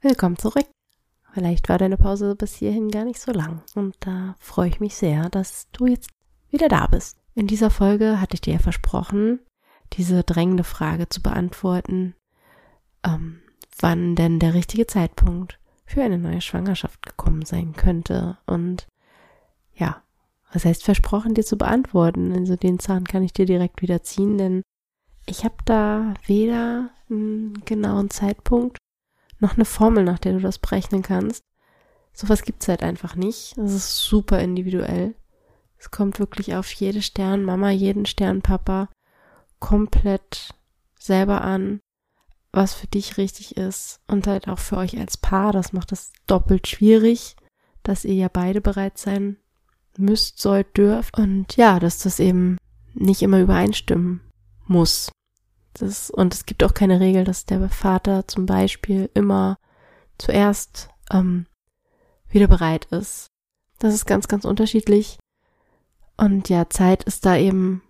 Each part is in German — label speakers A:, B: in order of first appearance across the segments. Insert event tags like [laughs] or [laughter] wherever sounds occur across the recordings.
A: Willkommen zurück. Vielleicht war deine Pause bis hierhin gar nicht so lang und da freue ich mich sehr, dass du jetzt wieder da bist. In dieser Folge hatte ich dir ja versprochen, diese drängende Frage zu beantworten, ähm, wann denn der richtige Zeitpunkt für eine neue Schwangerschaft gekommen sein könnte. Und ja, was heißt versprochen, dir zu beantworten? Also den Zahn kann ich dir direkt wieder ziehen, denn ich habe da weder einen genauen Zeitpunkt noch eine Formel, nach der du das berechnen kannst. Sowas gibt's halt einfach nicht. Das ist super individuell. Es kommt wirklich auf jede Sternmama, jeden Sternpapa komplett selber an, was für dich richtig ist und halt auch für euch als Paar. Das macht es doppelt schwierig, dass ihr ja beide bereit sein müsst, sollt, dürft und ja, dass das eben nicht immer übereinstimmen muss. Das, und es gibt auch keine Regel, dass der Vater zum Beispiel immer zuerst ähm, wieder bereit ist. Das ist ganz, ganz unterschiedlich. Und ja, Zeit ist da eben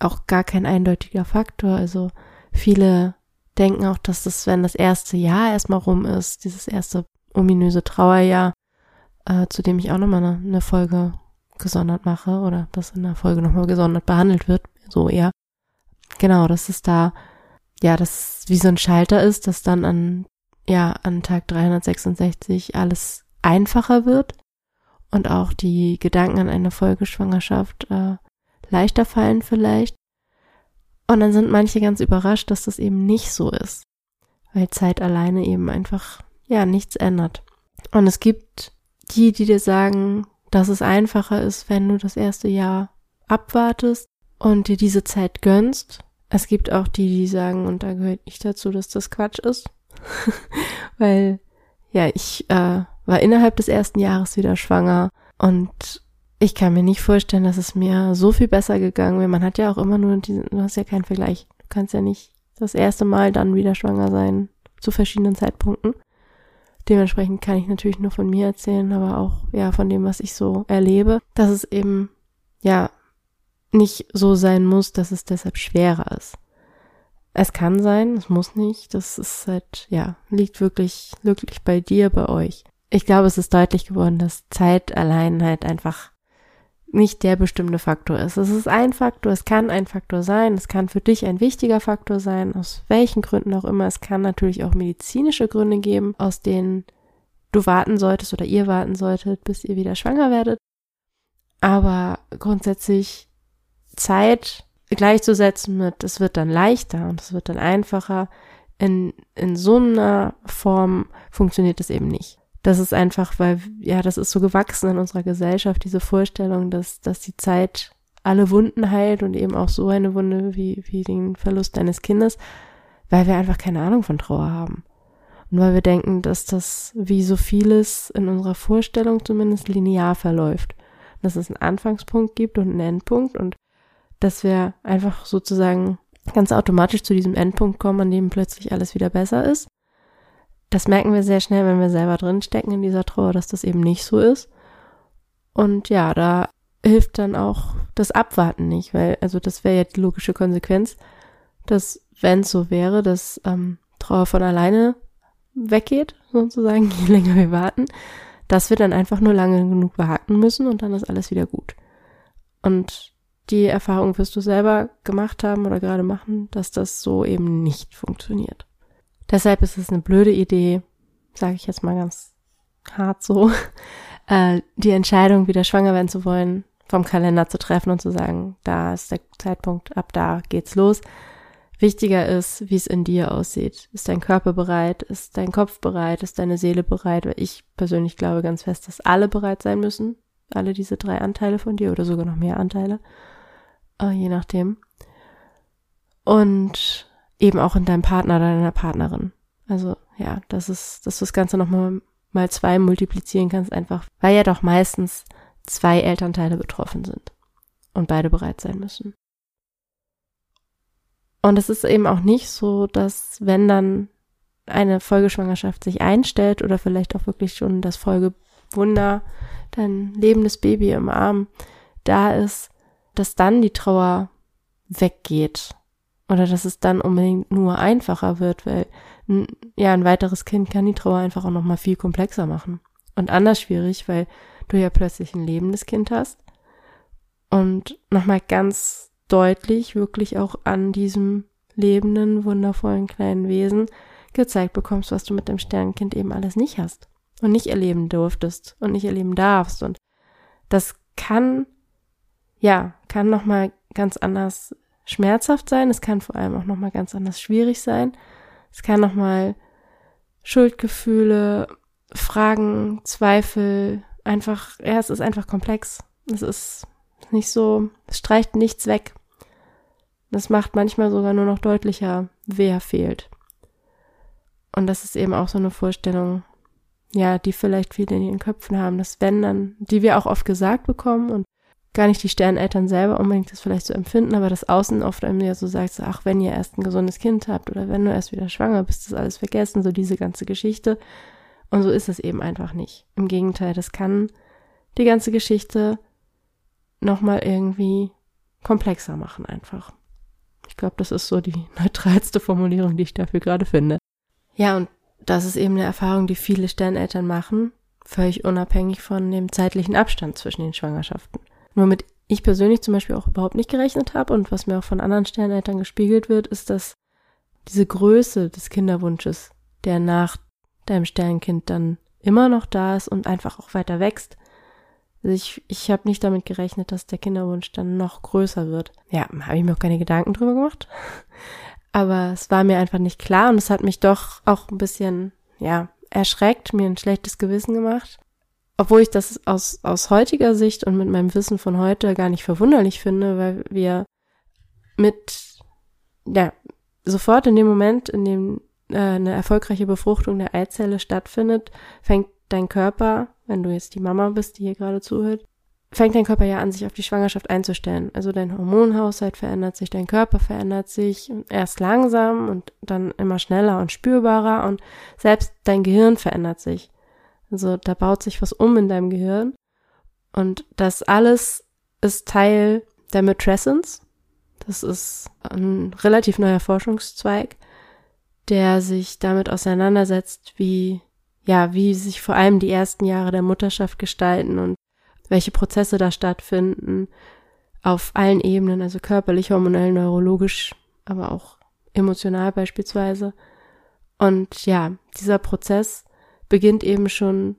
A: auch gar kein eindeutiger Faktor. Also viele denken auch, dass das, wenn das erste Jahr erstmal rum ist, dieses erste ominöse Trauerjahr, äh, zu dem ich auch nochmal eine, eine Folge gesondert mache oder das in der Folge nochmal gesondert behandelt wird, so eher, Genau, dass es da, ja, das wie so ein Schalter ist, dass dann an, ja, an Tag 366 alles einfacher wird und auch die Gedanken an eine Folgeschwangerschaft äh, leichter fallen vielleicht. Und dann sind manche ganz überrascht, dass das eben nicht so ist, weil Zeit alleine eben einfach, ja, nichts ändert. Und es gibt die, die dir sagen, dass es einfacher ist, wenn du das erste Jahr abwartest und dir diese Zeit gönnst es gibt auch die, die sagen, und da gehört ich dazu, dass das Quatsch ist. [laughs] Weil, ja, ich äh, war innerhalb des ersten Jahres wieder schwanger und ich kann mir nicht vorstellen, dass es mir so viel besser gegangen wäre. Man hat ja auch immer nur diesen, du hast ja keinen Vergleich. Du kannst ja nicht das erste Mal dann wieder schwanger sein zu verschiedenen Zeitpunkten. Dementsprechend kann ich natürlich nur von mir erzählen, aber auch ja von dem, was ich so erlebe, dass es eben ja nicht so sein muss, dass es deshalb schwerer ist. Es kann sein, es muss nicht. Das ist halt, ja, liegt wirklich, wirklich bei dir, bei euch. Ich glaube, es ist deutlich geworden, dass Zeit allein halt einfach nicht der bestimmte Faktor ist. Es ist ein Faktor, es kann ein Faktor sein, es kann für dich ein wichtiger Faktor sein, aus welchen Gründen auch immer. Es kann natürlich auch medizinische Gründe geben, aus denen du warten solltest oder ihr warten solltet, bis ihr wieder schwanger werdet. Aber grundsätzlich Zeit gleichzusetzen mit, es wird dann leichter und es wird dann einfacher. In, in so einer Form funktioniert es eben nicht. Das ist einfach, weil, ja, das ist so gewachsen in unserer Gesellschaft, diese Vorstellung, dass, dass die Zeit alle Wunden heilt und eben auch so eine Wunde wie, wie den Verlust eines Kindes, weil wir einfach keine Ahnung von Trauer haben. Und weil wir denken, dass das wie so vieles in unserer Vorstellung zumindest linear verläuft. Dass es einen Anfangspunkt gibt und einen Endpunkt und dass wir einfach sozusagen ganz automatisch zu diesem Endpunkt kommen, an dem plötzlich alles wieder besser ist. Das merken wir sehr schnell, wenn wir selber drinstecken in dieser Trauer, dass das eben nicht so ist. Und ja, da hilft dann auch das Abwarten nicht, weil, also das wäre ja die logische Konsequenz, dass wenn es so wäre, dass ähm, Trauer von alleine weggeht, sozusagen, [laughs] je länger wir warten, dass wir dann einfach nur lange genug warten müssen und dann ist alles wieder gut. Und die Erfahrung wirst du selber gemacht haben oder gerade machen, dass das so eben nicht funktioniert. Deshalb ist es eine blöde Idee, sage ich jetzt mal ganz hart so, [laughs] äh, die Entscheidung, wieder schwanger werden zu wollen, vom Kalender zu treffen und zu sagen, da ist der Zeitpunkt, ab da geht's los. Wichtiger ist, wie es in dir aussieht. Ist dein Körper bereit? Ist dein Kopf bereit? Ist deine Seele bereit? Weil ich persönlich glaube ganz fest, dass alle bereit sein müssen. Alle diese drei Anteile von dir oder sogar noch mehr Anteile äh, je nachdem. und eben auch in deinem Partner oder deiner Partnerin. Also ja, das ist, dass du das Ganze nochmal mal zwei multiplizieren kannst, einfach, weil ja doch meistens zwei Elternteile betroffen sind und beide bereit sein müssen. Und es ist eben auch nicht so, dass wenn dann eine Folgeschwangerschaft sich einstellt oder vielleicht auch wirklich schon das Folgewunder, dein lebendes Baby im Arm da ist, dass dann die Trauer weggeht oder dass es dann unbedingt nur einfacher wird, weil ja ein weiteres Kind kann die Trauer einfach auch noch mal viel komplexer machen und anders schwierig, weil du ja plötzlich ein lebendes Kind hast und noch mal ganz deutlich wirklich auch an diesem lebenden wundervollen kleinen Wesen gezeigt bekommst, was du mit dem Sternenkind eben alles nicht hast und nicht erleben durftest und nicht erleben darfst. Und das kann ja kann noch mal ganz anders schmerzhaft sein. Es kann vor allem auch nochmal ganz anders schwierig sein. Es kann nochmal Schuldgefühle, Fragen, Zweifel, einfach, ja, es ist einfach komplex. Es ist nicht so, es streicht nichts weg. Das macht manchmal sogar nur noch deutlicher, wer fehlt. Und das ist eben auch so eine Vorstellung, ja, die vielleicht viele in ihren Köpfen haben, dass wenn dann, die wir auch oft gesagt bekommen und gar nicht die Sterneltern selber unbedingt das vielleicht so empfinden, aber das Außen oft einem ja so sagt, so, ach, wenn ihr erst ein gesundes Kind habt oder wenn du erst wieder schwanger bist, ist alles vergessen, so diese ganze Geschichte. Und so ist es eben einfach nicht. Im Gegenteil, das kann die ganze Geschichte nochmal irgendwie komplexer machen einfach. Ich glaube, das ist so die [laughs] neutralste Formulierung, die ich dafür gerade finde. Ja, und das ist eben eine Erfahrung, die viele Sterneltern machen, völlig unabhängig von dem zeitlichen Abstand zwischen den Schwangerschaften. Womit ich persönlich zum Beispiel auch überhaupt nicht gerechnet habe und was mir auch von anderen Sterneltern gespiegelt wird, ist, dass diese Größe des Kinderwunsches, der nach deinem Sternkind dann immer noch da ist und einfach auch weiter wächst. Also ich, ich habe nicht damit gerechnet, dass der Kinderwunsch dann noch größer wird. Ja, habe ich mir auch keine Gedanken drüber gemacht. [laughs] Aber es war mir einfach nicht klar und es hat mich doch auch ein bisschen, ja, erschreckt, mir ein schlechtes Gewissen gemacht obwohl ich das aus, aus heutiger Sicht und mit meinem Wissen von heute gar nicht verwunderlich finde, weil wir mit, ja, sofort in dem Moment, in dem äh, eine erfolgreiche Befruchtung der Eizelle stattfindet, fängt dein Körper, wenn du jetzt die Mama bist, die hier gerade zuhört, fängt dein Körper ja an, sich auf die Schwangerschaft einzustellen. Also dein Hormonhaushalt verändert sich, dein Körper verändert sich, erst langsam und dann immer schneller und spürbarer und selbst dein Gehirn verändert sich. Also da baut sich was um in deinem Gehirn. Und das alles ist Teil der Matrescence. Das ist ein relativ neuer Forschungszweig, der sich damit auseinandersetzt, wie, ja, wie sich vor allem die ersten Jahre der Mutterschaft gestalten und welche Prozesse da stattfinden auf allen Ebenen, also körperlich, hormonell, neurologisch, aber auch emotional beispielsweise. Und ja, dieser Prozess beginnt eben schon,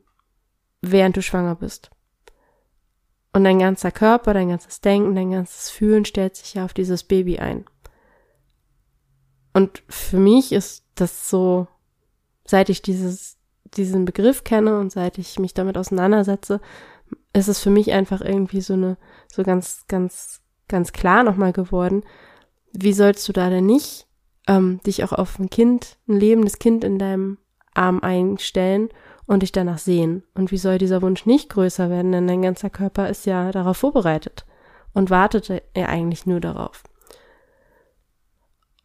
A: während du schwanger bist. Und dein ganzer Körper, dein ganzes Denken, dein ganzes Fühlen stellt sich ja auf dieses Baby ein. Und für mich ist das so, seit ich dieses, diesen Begriff kenne und seit ich mich damit auseinandersetze, ist es für mich einfach irgendwie so eine, so ganz, ganz, ganz klar nochmal geworden. Wie sollst du da denn nicht ähm, dich auch auf ein Kind, ein lebendes Kind in deinem Arm einstellen und dich danach sehen. Und wie soll dieser Wunsch nicht größer werden, denn dein ganzer Körper ist ja darauf vorbereitet und wartet ja eigentlich nur darauf.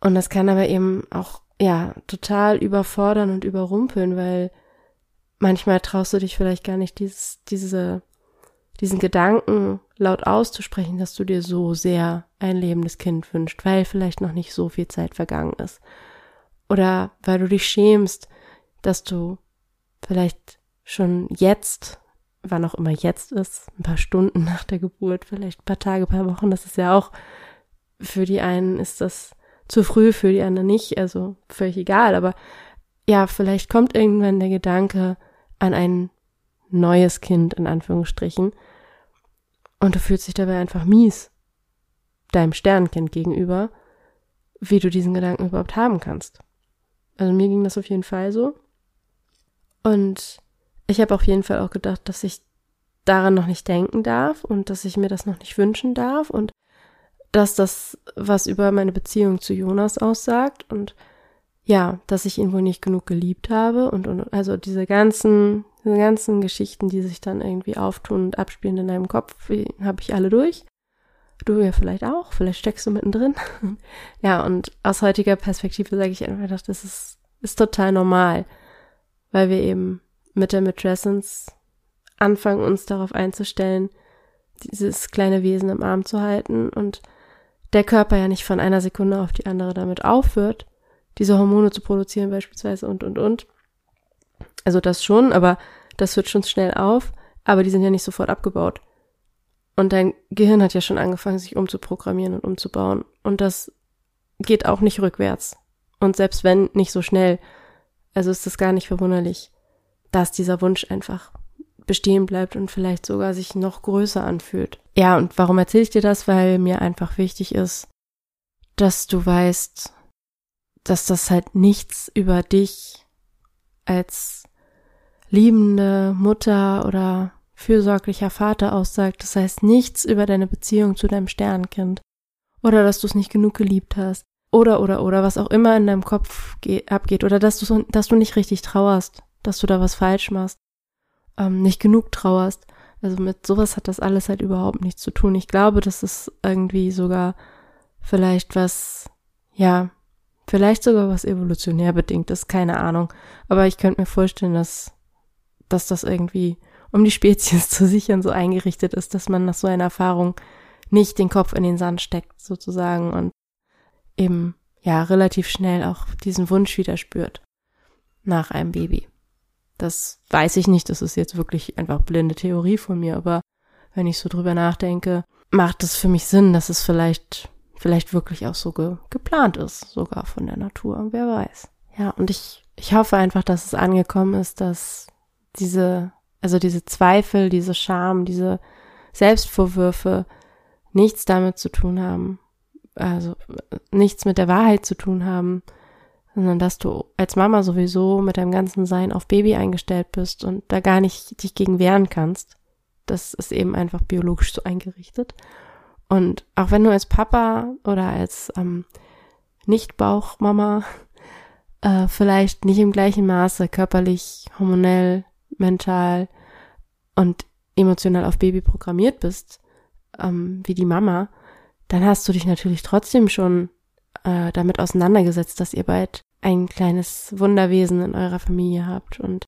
A: Und das kann aber eben auch, ja, total überfordern und überrumpeln, weil manchmal traust du dich vielleicht gar nicht dieses, diese, diesen Gedanken laut auszusprechen, dass du dir so sehr ein lebendes Kind wünscht, weil vielleicht noch nicht so viel Zeit vergangen ist. Oder weil du dich schämst, dass du vielleicht schon jetzt, wann auch immer jetzt ist, ein paar Stunden [laughs] nach der Geburt, vielleicht ein paar Tage, ein paar Wochen, das ist ja auch, für die einen ist das zu früh, für die anderen nicht, also völlig egal, aber ja, vielleicht kommt irgendwann der Gedanke an ein neues Kind, in Anführungsstrichen, und du fühlst dich dabei einfach mies, deinem Sternkind gegenüber, wie du diesen Gedanken überhaupt haben kannst. Also mir ging das auf jeden Fall so. Und ich habe auf jeden Fall auch gedacht, dass ich daran noch nicht denken darf und dass ich mir das noch nicht wünschen darf und dass das was über meine Beziehung zu Jonas aussagt und ja, dass ich ihn wohl nicht genug geliebt habe und, und also diese ganzen, diese ganzen Geschichten, die sich dann irgendwie auftun und abspielen in deinem Kopf, habe ich alle durch. Du ja vielleicht auch, vielleicht steckst du mittendrin. [laughs] ja, und aus heutiger Perspektive sage ich einfach, das ist, ist total normal, weil wir eben mit der Matrescence anfangen, uns darauf einzustellen, dieses kleine Wesen im Arm zu halten und der Körper ja nicht von einer Sekunde auf die andere damit aufhört, diese Hormone zu produzieren beispielsweise und, und, und. Also das schon, aber das hört schon schnell auf, aber die sind ja nicht sofort abgebaut. Und dein Gehirn hat ja schon angefangen, sich umzuprogrammieren und umzubauen. Und das geht auch nicht rückwärts. Und selbst wenn nicht so schnell, also ist es gar nicht verwunderlich, dass dieser Wunsch einfach bestehen bleibt und vielleicht sogar sich noch größer anfühlt. Ja, und warum erzähle ich dir das? Weil mir einfach wichtig ist, dass du weißt, dass das halt nichts über dich als liebende Mutter oder fürsorglicher Vater aussagt. Das heißt nichts über deine Beziehung zu deinem Sternkind. Oder dass du es nicht genug geliebt hast. Oder, oder, oder, was auch immer in deinem Kopf abgeht. Oder dass du, dass du nicht richtig trauerst. Dass du da was falsch machst. Ähm, nicht genug trauerst. Also mit sowas hat das alles halt überhaupt nichts zu tun. Ich glaube, das ist irgendwie sogar vielleicht was, ja, vielleicht sogar was evolutionär bedingt ist, keine Ahnung. Aber ich könnte mir vorstellen, dass, dass das irgendwie um die Spezies [laughs] zu sichern, so eingerichtet ist, dass man nach so einer Erfahrung nicht den Kopf in den Sand steckt, sozusagen, und eben, ja, relativ schnell auch diesen Wunsch wieder spürt nach einem Baby. Das weiß ich nicht, das ist jetzt wirklich einfach blinde Theorie von mir, aber wenn ich so drüber nachdenke, macht es für mich Sinn, dass es vielleicht, vielleicht wirklich auch so ge geplant ist, sogar von der Natur, wer weiß. Ja, und ich, ich hoffe einfach, dass es angekommen ist, dass diese also diese Zweifel, diese Scham, diese Selbstvorwürfe nichts damit zu tun haben, also nichts mit der Wahrheit zu tun haben, sondern dass du als Mama sowieso mit deinem ganzen Sein auf Baby eingestellt bist und da gar nicht dich gegen wehren kannst. Das ist eben einfach biologisch so eingerichtet. Und auch wenn du als Papa oder als ähm, Nicht-Bauchmama [laughs] äh, vielleicht nicht im gleichen Maße körperlich, hormonell, mental und emotional auf Baby programmiert bist, ähm, wie die Mama, dann hast du dich natürlich trotzdem schon äh, damit auseinandergesetzt, dass ihr bald ein kleines Wunderwesen in eurer Familie habt und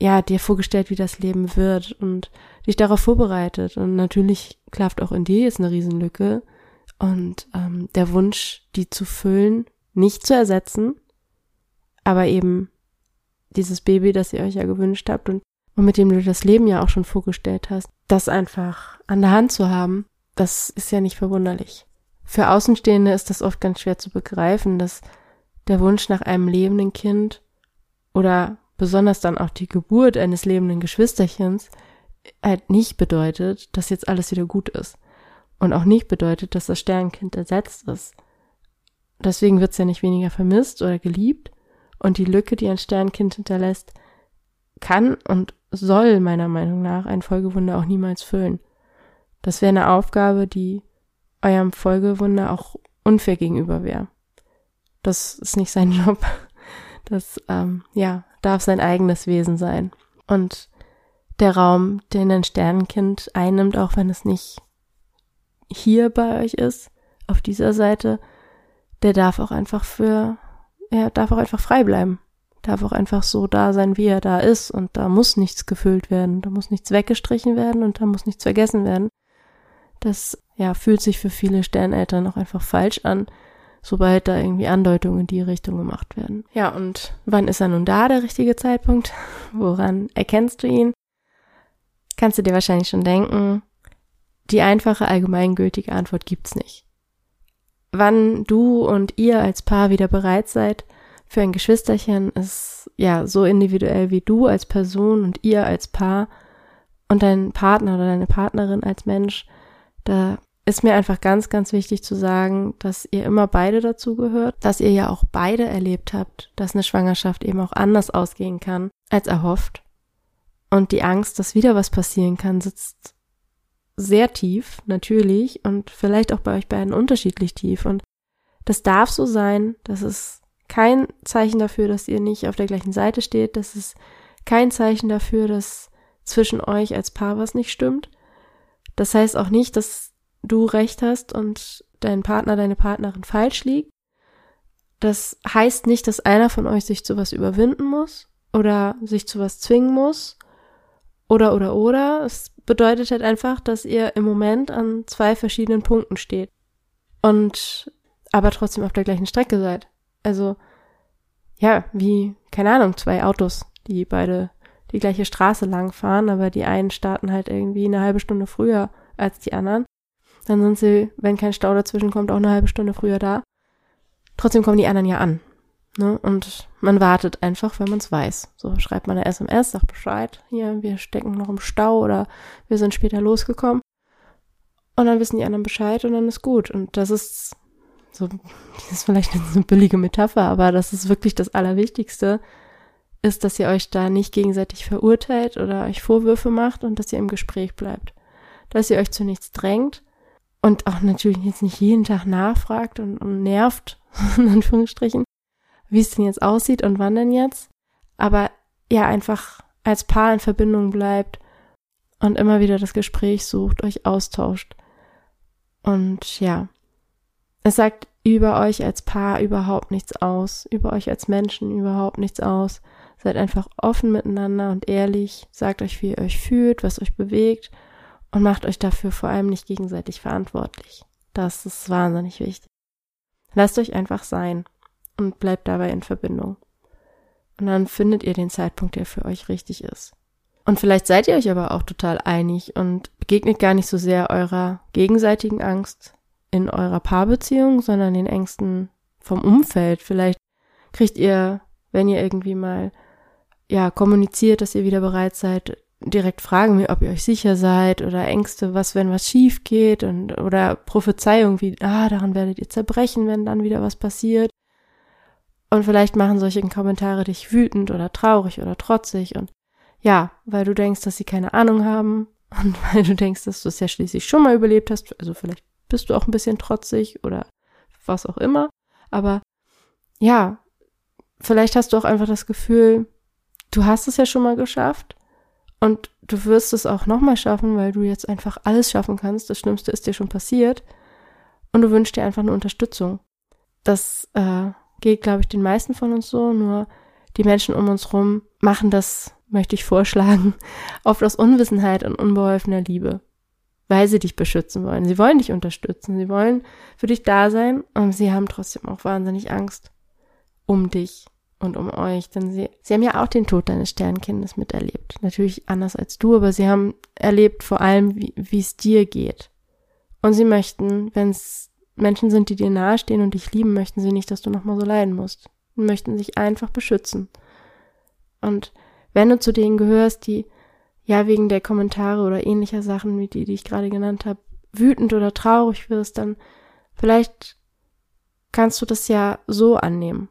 A: ja, dir vorgestellt, wie das Leben wird und dich darauf vorbereitet. Und natürlich klafft auch in dir jetzt eine Riesenlücke. Und ähm, der Wunsch, die zu füllen, nicht zu ersetzen, aber eben dieses Baby, das ihr euch ja gewünscht habt und, und mit dem du das Leben ja auch schon vorgestellt hast, das einfach an der Hand zu haben, das ist ja nicht verwunderlich. Für Außenstehende ist das oft ganz schwer zu begreifen, dass der Wunsch nach einem lebenden Kind oder besonders dann auch die Geburt eines lebenden Geschwisterchens halt nicht bedeutet, dass jetzt alles wieder gut ist. Und auch nicht bedeutet, dass das Sternkind ersetzt ist. Deswegen wird es ja nicht weniger vermisst oder geliebt, und die Lücke, die ein Sternkind hinterlässt, kann und soll meiner Meinung nach ein Folgewunder auch niemals füllen. Das wäre eine Aufgabe, die eurem Folgewunder auch unfair gegenüber wäre. Das ist nicht sein [laughs] Job. Das, ähm, ja, darf sein eigenes Wesen sein. Und der Raum, den ein Sternenkind einnimmt, auch wenn es nicht hier bei euch ist, auf dieser Seite, der darf auch einfach für er darf auch einfach frei bleiben. Darf auch einfach so da sein, wie er da ist. Und da muss nichts gefüllt werden. Da muss nichts weggestrichen werden und da muss nichts vergessen werden. Das, ja, fühlt sich für viele Sterneltern auch einfach falsch an, sobald da irgendwie Andeutungen in die Richtung gemacht werden. Ja, und wann ist er nun da, der richtige Zeitpunkt? [laughs] Woran erkennst du ihn? Kannst du dir wahrscheinlich schon denken. Die einfache, allgemeingültige Antwort gibt's nicht wann du und ihr als Paar wieder bereit seid für ein Geschwisterchen, ist ja so individuell wie du als Person und ihr als Paar und dein Partner oder deine Partnerin als Mensch. Da ist mir einfach ganz, ganz wichtig zu sagen, dass ihr immer beide dazu gehört, dass ihr ja auch beide erlebt habt, dass eine Schwangerschaft eben auch anders ausgehen kann als erhofft. Und die Angst, dass wieder was passieren kann, sitzt sehr tief, natürlich, und vielleicht auch bei euch beiden unterschiedlich tief. Und das darf so sein. Das ist kein Zeichen dafür, dass ihr nicht auf der gleichen Seite steht. Das ist kein Zeichen dafür, dass zwischen euch als Paar was nicht stimmt. Das heißt auch nicht, dass du recht hast und dein Partner, deine Partnerin falsch liegt. Das heißt nicht, dass einer von euch sich zu was überwinden muss oder sich zu was zwingen muss oder oder oder. Es bedeutet halt einfach, dass ihr im Moment an zwei verschiedenen Punkten steht und aber trotzdem auf der gleichen Strecke seid. Also ja, wie keine Ahnung, zwei Autos, die beide die gleiche Straße lang fahren, aber die einen starten halt irgendwie eine halbe Stunde früher als die anderen. Dann sind sie, wenn kein Stau dazwischen kommt, auch eine halbe Stunde früher da. Trotzdem kommen die anderen ja an. Ne? Und man wartet einfach, wenn man es weiß. So schreibt man eine SMS, sagt Bescheid, hier, wir stecken noch im Stau oder wir sind später losgekommen. Und dann wissen die anderen Bescheid und dann ist gut. Und das ist so, [laughs] das ist vielleicht eine billige Metapher, aber das ist wirklich das Allerwichtigste, ist, dass ihr euch da nicht gegenseitig verurteilt oder euch Vorwürfe macht und dass ihr im Gespräch bleibt. Dass ihr euch zu nichts drängt und auch natürlich jetzt nicht jeden Tag nachfragt und, und nervt, [laughs] in Anführungsstrichen, wie es denn jetzt aussieht und wann denn jetzt. Aber ja, einfach als Paar in Verbindung bleibt und immer wieder das Gespräch sucht, euch austauscht. Und ja, es sagt über euch als Paar überhaupt nichts aus, über euch als Menschen überhaupt nichts aus. Seid einfach offen miteinander und ehrlich, sagt euch, wie ihr euch fühlt, was euch bewegt und macht euch dafür vor allem nicht gegenseitig verantwortlich. Das ist wahnsinnig wichtig. Lasst euch einfach sein und bleibt dabei in Verbindung. Und dann findet ihr den Zeitpunkt, der für euch richtig ist. Und vielleicht seid ihr euch aber auch total einig und begegnet gar nicht so sehr eurer gegenseitigen Angst in eurer Paarbeziehung, sondern den Ängsten vom Umfeld. Vielleicht kriegt ihr, wenn ihr irgendwie mal ja, kommuniziert, dass ihr wieder bereit seid, direkt fragen ob ihr euch sicher seid oder Ängste, was, wenn was schief geht und, oder Prophezeiung wie, ah, daran werdet ihr zerbrechen, wenn dann wieder was passiert. Und vielleicht machen solche Kommentare dich wütend oder traurig oder trotzig und ja, weil du denkst, dass sie keine Ahnung haben [laughs] und weil du denkst, dass du es ja schließlich schon mal überlebt hast, also vielleicht bist du auch ein bisschen trotzig oder was auch immer, aber ja, vielleicht hast du auch einfach das Gefühl, du hast es ja schon mal geschafft und du wirst es auch nochmal schaffen, weil du jetzt einfach alles schaffen kannst. Das Schlimmste ist dir schon passiert und du wünschst dir einfach eine Unterstützung. Das äh, geht, glaube ich, den meisten von uns so, nur die Menschen um uns rum machen das, möchte ich vorschlagen, [laughs] oft aus Unwissenheit und unbeholfener Liebe, weil sie dich beschützen wollen. Sie wollen dich unterstützen, sie wollen für dich da sein und sie haben trotzdem auch wahnsinnig Angst um dich und um euch, denn sie, sie haben ja auch den Tod deines Sternkindes miterlebt. Natürlich anders als du, aber sie haben erlebt vor allem, wie es dir geht. Und sie möchten, wenn es Menschen sind, die dir nahestehen und dich lieben, möchten sie nicht, dass du nochmal so leiden musst. Sie möchten sich einfach beschützen. Und wenn du zu denen gehörst, die ja wegen der Kommentare oder ähnlicher Sachen, wie die, die ich gerade genannt habe, wütend oder traurig wirst, dann vielleicht kannst du das ja so annehmen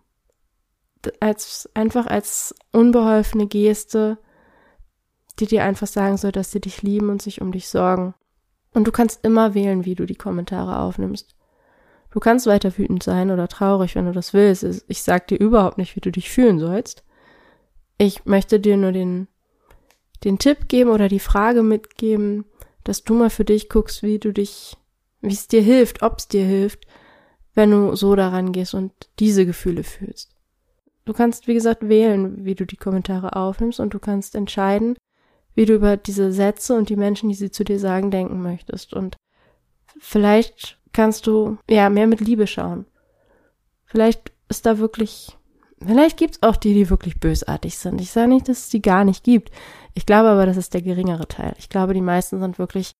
A: als einfach als unbeholfene Geste, die dir einfach sagen soll, dass sie dich lieben und sich um dich sorgen. Und du kannst immer wählen, wie du die Kommentare aufnimmst. Du kannst weiter wütend sein oder traurig, wenn du das willst. Ich sag dir überhaupt nicht, wie du dich fühlen sollst. Ich möchte dir nur den, den Tipp geben oder die Frage mitgeben, dass du mal für dich guckst, wie du dich, wie es dir hilft, ob es dir hilft, wenn du so daran gehst und diese Gefühle fühlst. Du kannst, wie gesagt, wählen, wie du die Kommentare aufnimmst und du kannst entscheiden, wie du über diese Sätze und die Menschen, die sie zu dir sagen, denken möchtest. Und vielleicht kannst du ja mehr mit Liebe schauen. Vielleicht ist da wirklich, vielleicht gibt's auch die, die wirklich bösartig sind. Ich sage nicht, dass es die gar nicht gibt. Ich glaube aber, das ist der geringere Teil. Ich glaube, die meisten sind wirklich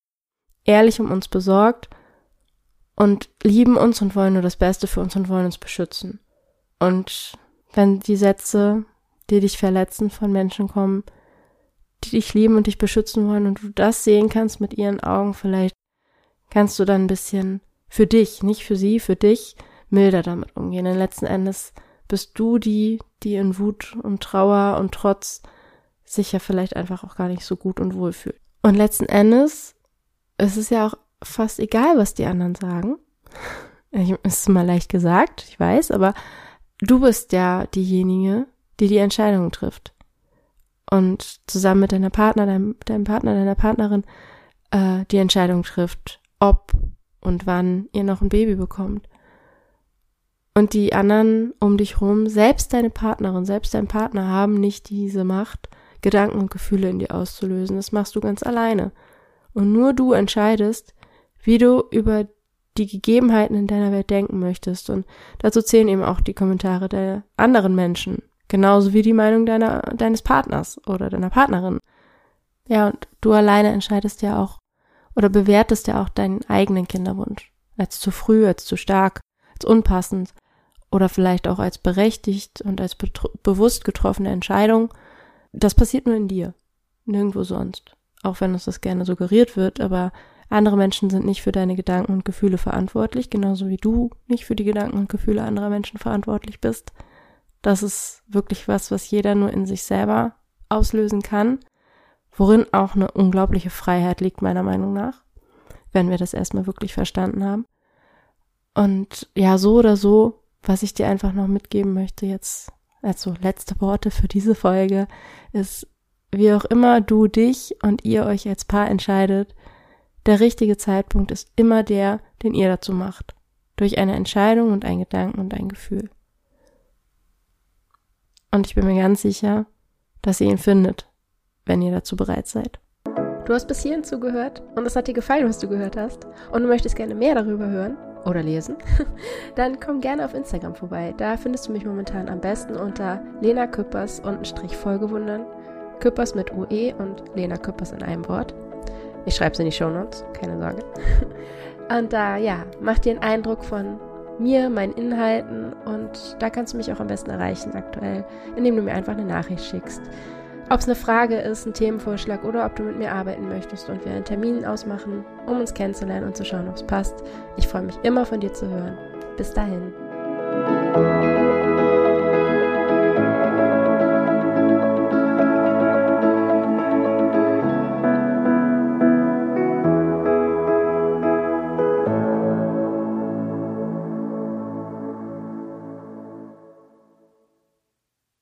A: ehrlich um uns besorgt und lieben uns und wollen nur das Beste für uns und wollen uns beschützen. Und wenn die Sätze, die dich verletzen, von Menschen kommen, die dich lieben und dich beschützen wollen und du das sehen kannst mit ihren Augen, vielleicht kannst du dann ein bisschen für dich, nicht für sie, für dich milder damit umgehen. Denn letzten Endes bist du die, die in Wut und Trauer und Trotz sich ja vielleicht einfach auch gar nicht so gut und wohl fühlt. Und letzten Endes es ist ja auch fast egal, was die anderen sagen. Ich, ist mal leicht gesagt, ich weiß, aber du bist ja diejenige, die die Entscheidung trifft. Und zusammen mit deiner Partner, deinem, deinem Partner, deiner Partnerin äh, die Entscheidung trifft, ob und wann ihr noch ein Baby bekommt. Und die anderen um dich rum, selbst deine Partnerin, selbst dein Partner haben nicht diese Macht, Gedanken und Gefühle in dir auszulösen. Das machst du ganz alleine. Und nur du entscheidest, wie du über die Gegebenheiten in deiner Welt denken möchtest. Und dazu zählen eben auch die Kommentare der anderen Menschen. Genauso wie die Meinung deiner, deines Partners oder deiner Partnerin. Ja, und du alleine entscheidest ja auch oder bewertest ja auch deinen eigenen Kinderwunsch. Als zu früh, als zu stark, als unpassend oder vielleicht auch als berechtigt und als bewusst getroffene Entscheidung. Das passiert nur in dir, nirgendwo sonst. Auch wenn uns das gerne suggeriert wird, aber andere Menschen sind nicht für deine Gedanken und Gefühle verantwortlich, genauso wie du nicht für die Gedanken und Gefühle anderer Menschen verantwortlich bist. Das ist wirklich was, was jeder nur in sich selber auslösen kann, worin auch eine unglaubliche Freiheit liegt, meiner Meinung nach, wenn wir das erstmal wirklich verstanden haben. Und ja, so oder so, was ich dir einfach noch mitgeben möchte jetzt, also letzte Worte für diese Folge, ist, wie auch immer du dich und ihr euch als Paar entscheidet, der richtige Zeitpunkt ist immer der, den ihr dazu macht. Durch eine Entscheidung und ein Gedanken und ein Gefühl. Und ich bin mir ganz sicher, dass ihr ihn findet, wenn ihr dazu bereit seid. Du hast bis hierhin zugehört und es hat dir gefallen, was du gehört hast und du möchtest gerne mehr darüber hören oder lesen, [laughs] dann komm gerne auf Instagram vorbei. Da findest du mich momentan am besten unter Lena Küppers und Strich Folgewundern. Küppers mit UE und Lena Küppers in einem Wort. Ich schreibe es in die Show Notes, keine Sorge. [laughs] Und da, äh, ja, mach dir einen Eindruck von mir, meinen Inhalten und da kannst du mich auch am besten erreichen aktuell, indem du mir einfach eine Nachricht schickst. Ob es eine Frage ist, ein Themenvorschlag oder ob du mit mir arbeiten möchtest und wir einen Termin ausmachen, um uns kennenzulernen und zu schauen, ob es passt. Ich freue mich immer von dir zu hören. Bis dahin.